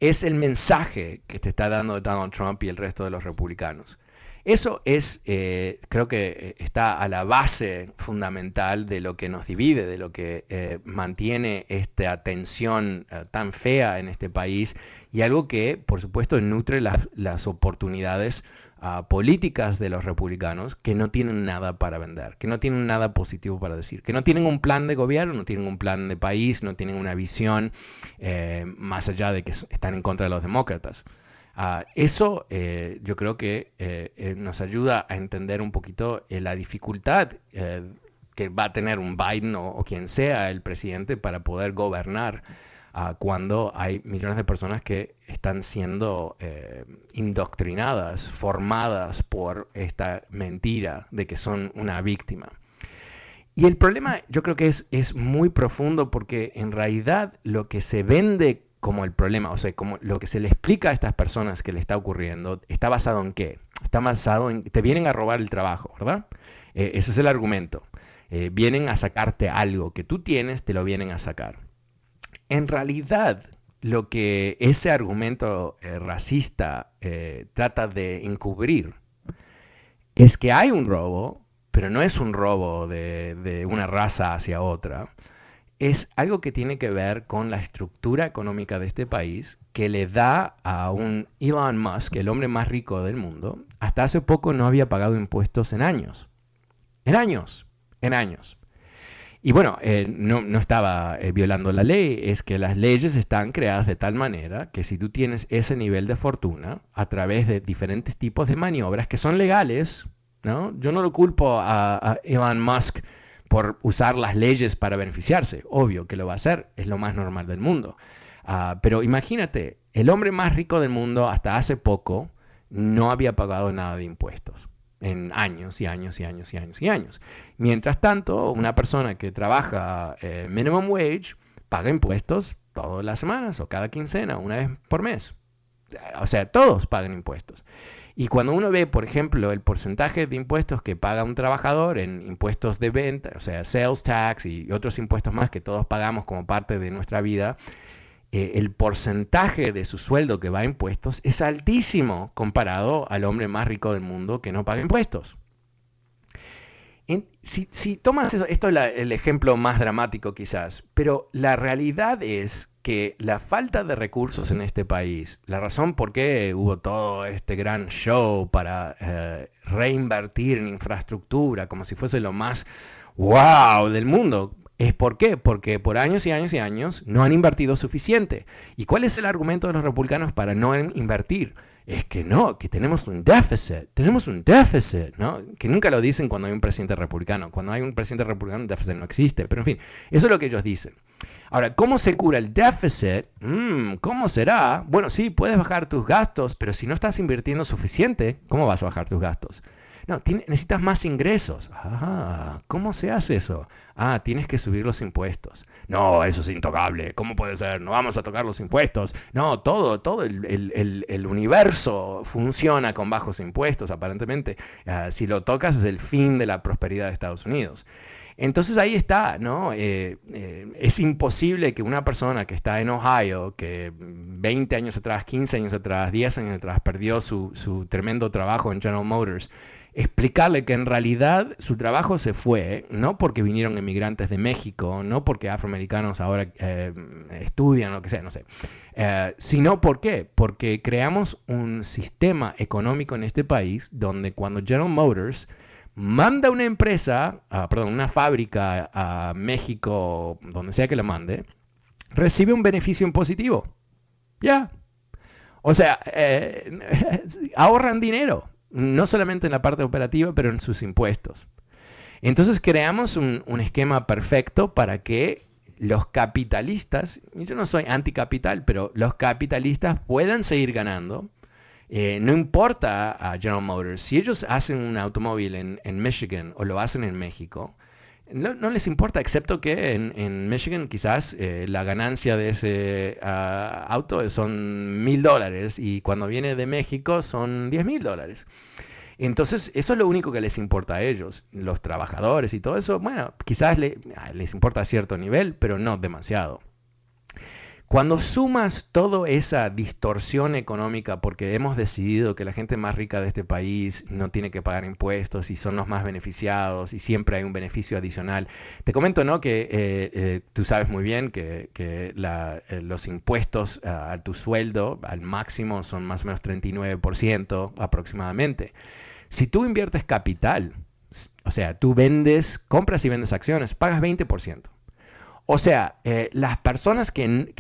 A: Es el mensaje que te está dando Donald Trump y el resto de los republicanos. Eso es, eh, creo que eh, está a la base fundamental de lo que nos divide, de lo que eh, mantiene esta tensión tan fea en este país y algo que, por supuesto, nutre las oportunidades políticas de los republicanos que no tienen nada para vender, que no tienen nada positivo para decir, que no tienen un plan de gobierno, no tienen un plan de país, no tienen una visión eh, más allá de que están en contra de los demócratas. Ah, eso eh, yo creo que eh, nos ayuda a entender un poquito la dificultad que va a tener un Biden o, quien sea el presidente para poder gobernar cuando hay millones de personas que están siendo eh, indoctrinadas, formadas por esta mentira de que son una víctima. Y el problema yo creo que es, muy profundo porque en realidad lo que se vende como el problema, o sea, como lo que se le explica a estas personas que le está ocurriendo, está basado en qué? Está basado en, te vienen a robar el trabajo, ¿verdad? Eh, ese es el argumento. Eh, vienen a sacarte algo que tú tienes, te lo vienen a sacar. En realidad, lo que ese argumento eh, racista eh, trata de encubrir es que hay un robo, pero no es un robo de, una raza hacia otra, es algo que tiene que ver con la estructura económica de este país que le da a un Elon Musk, el hombre más rico del mundo, hasta hace poco no había pagado impuestos en años. En años, en años. Y bueno, eh, no, estaba eh, violando la ley, es que las leyes están creadas de tal manera que si tú tienes ese nivel de fortuna a través de diferentes tipos de maniobras que son legales, ¿no? Yo no lo culpo a, Elon Musk por usar las leyes para beneficiarse. Obvio que lo va a hacer, es lo más normal del mundo. Ah, pero imagínate, el hombre más rico del mundo hasta hace poco no había pagado nada de impuestos en años y años y años y años y años. Mientras tanto, una persona que trabaja eh, minimum wage paga impuestos todas las semanas o cada quincena, una vez por mes. O sea, todos pagan impuestos. Y cuando uno ve, por ejemplo, el porcentaje de impuestos que paga un trabajador en impuestos de venta, o sea, sales tax y otros impuestos más que todos pagamos como parte de nuestra vida, eh, el porcentaje de su sueldo que va a impuestos es altísimo comparado al hombre más rico del mundo que no paga impuestos. si, tomas eso, esto es el ejemplo más dramático quizás, pero la realidad es que la falta de recursos en este país, la razón por qué hubo todo este gran show para eh, reinvertir en infraestructura como si fuese lo más wow del mundo, ¿Es por qué? Porque por años y años y años no han invertido suficiente. ¿Y cuál es el argumento de los republicanos para no invertir? Es que no, que tenemos un déficit, tenemos un déficit, ¿no? Que nunca lo dicen cuando hay un presidente republicano. Cuando hay un presidente republicano, el déficit no existe. Pero en fin, eso es lo que ellos dicen. Ahora, ¿cómo se cura el déficit? Mm, ¿Cómo será? Bueno, sí, puedes bajar tus gastos, pero si no estás invirtiendo suficiente, ¿cómo vas a bajar tus gastos? No, necesitas más ingresos. Ah, ¿cómo se hace eso? Ah, tienes que subir los impuestos. No, eso es intocable. ¿Cómo puede ser? No vamos a tocar los impuestos. No, todo, todo el, universo funciona con bajos impuestos, aparentemente. Ah, si lo tocas es el fin de la prosperidad de Estados Unidos. Entonces ahí está, ¿no? Eh, eh, es imposible que una persona que está en Ohio, que 20 años atrás, 15 años atrás, 10 años atrás perdió su, su tremendo trabajo en General Motors, explicarle que en realidad su trabajo se fue, no porque vinieron emigrantes de México, no porque afroamericanos ahora eh, estudian, lo que sea, no sé, eh, sino ¿por qué? Porque creamos un sistema económico en este país donde cuando General Motors manda una empresa, ah, perdón, una fábrica a México, donde sea que la mande, recibe un beneficio impositivo. Ya. O sea, eh, ahorran dinero no solamente en la parte operativa, pero en sus impuestos. Entonces creamos un, esquema perfecto para que los capitalistas, yo no soy anticapital, pero los capitalistas puedan seguir ganando. Eh, no importa a General Motors, si ellos hacen un automóvil en Michigan o lo hacen en México, no, les importa, excepto que en, Michigan quizás eh, la ganancia de ese ah, auto son mil dólares y cuando viene de México son diez mil dólares. Entonces, eso es lo único que les importa a ellos, los trabajadores y todo eso. Bueno, quizás ah, les importa a cierto nivel, pero no demasiado. Cuando sumas toda esa distorsión económica porque hemos decidido que la gente más rica de este país no tiene que pagar impuestos y son los más beneficiados y siempre hay un beneficio adicional, te comento ¿no? que eh, eh, tú sabes muy bien que, eh, los impuestos a tu sueldo al máximo son más o menos 39% aproximadamente. Si tú inviertes capital, o sea, tú vendes, compras y vendes acciones, pagas 20%. O sea, eh, las personas que,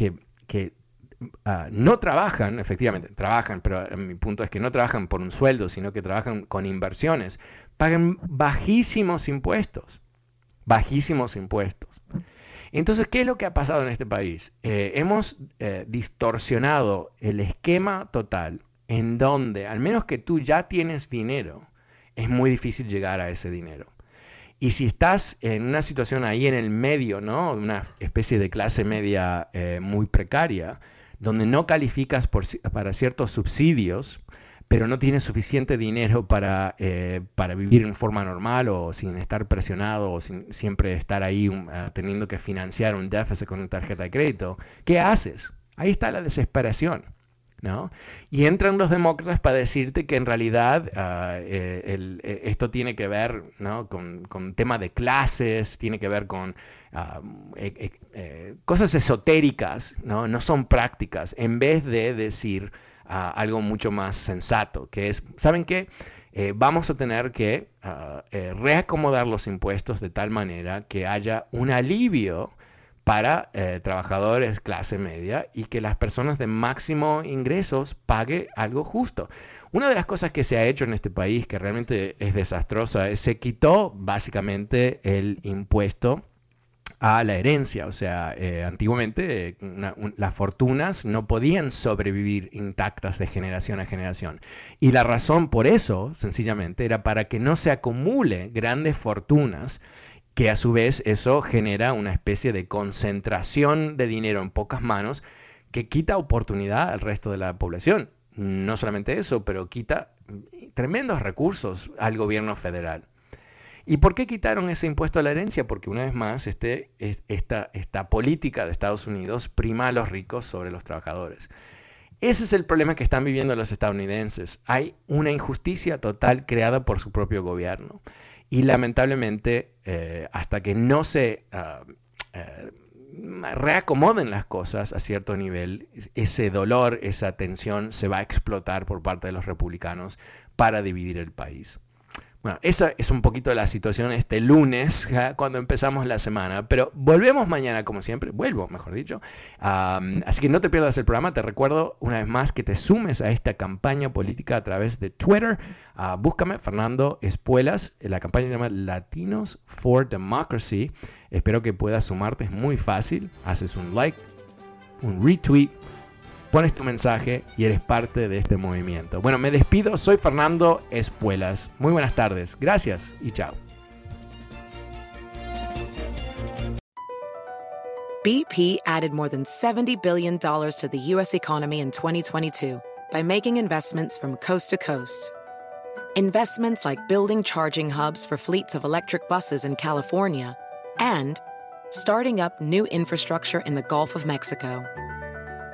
A: ah, no trabajan, efectivamente, trabajan, pero mi punto es que no trabajan por un sueldo, sino que trabajan con inversiones, pagan bajísimos impuestos, bajísimos impuestos. Entonces, ¿qué es lo que ha pasado en este país? Eh, hemos eh, distorsionado el esquema total en donde, al menos que tú ya tienes dinero, es muy difícil llegar a ese dinero. Y si estás en una situación ahí en el medio, ¿no? Una especie de clase media eh, muy precaria, donde no calificas para ciertos subsidios, pero no tienes suficiente dinero para, eh, para vivir en forma normal o sin estar presionado o sin siempre estar ahí uh, teniendo que financiar un déficit con una tarjeta de crédito, ¿qué haces? Ahí está la desesperación. Y entran los demócratas para decirte que en realidad ah, eh, eh, esto tiene que ver con, con tema de clases, tiene que ver con ah, eh, cosas esotéricas, ¿no? no son prácticas, en vez de decir ah, algo mucho más sensato, que es, ¿saben qué? vamos a tener que reacomodar los impuestos de tal manera que haya un alivio para eh, trabajadores clase media y que las personas de máximo ingresos pague algo justo. Una de las cosas que se ha hecho en este país que realmente es desastrosa es se quitó básicamente el impuesto a la herencia. O sea, eh, antiguamente eh, las fortunas no podían sobrevivir intactas de generación a generación. Y la razón por eso, sencillamente, era para que no se acumule grandes fortunas que a su vez eso genera una especie de concentración de dinero en pocas manos que quita oportunidad al resto de la población. No solamente eso, pero quita tremendos recursos al gobierno federal. ¿Y por qué quitaron ese impuesto a la herencia? Porque una vez más este, esta, esta política de Estados Unidos prima a los ricos sobre los trabajadores. Ese es el problema que están viviendo los estadounidenses. Hay una injusticia total creada por su propio gobierno. Y lamentablemente, eh, hasta que no se ah, eh, reacomoden las cosas a cierto nivel, ese dolor, esa tensión se va a explotar por parte de los republicanos para dividir el país. Bueno, esa es un poquito la situación este lunes, cuando empezamos la semana, pero volvemos mañana como siempre, vuelvo, mejor dicho. así que no te pierdas el programa, te recuerdo una vez más que te sumes a esta campaña política a través de Twitter. Uh, búscame, Fernando Espuelas, la campaña se llama Latinos for Democracy. Espero que puedas sumarte, es muy fácil, haces un like, un retweet pones tu mensaje y eres parte de este movimiento. Bueno, me despido, soy Fernando Espuelas. Muy buenas tardes, gracias y chao.
C: BP added more than $70 billion to the U.S. economy in 2022 by making investments from coast to coast. Investments like building charging hubs for fleets of electric buses in California and starting up new infrastructure in the Gulf of Mexico.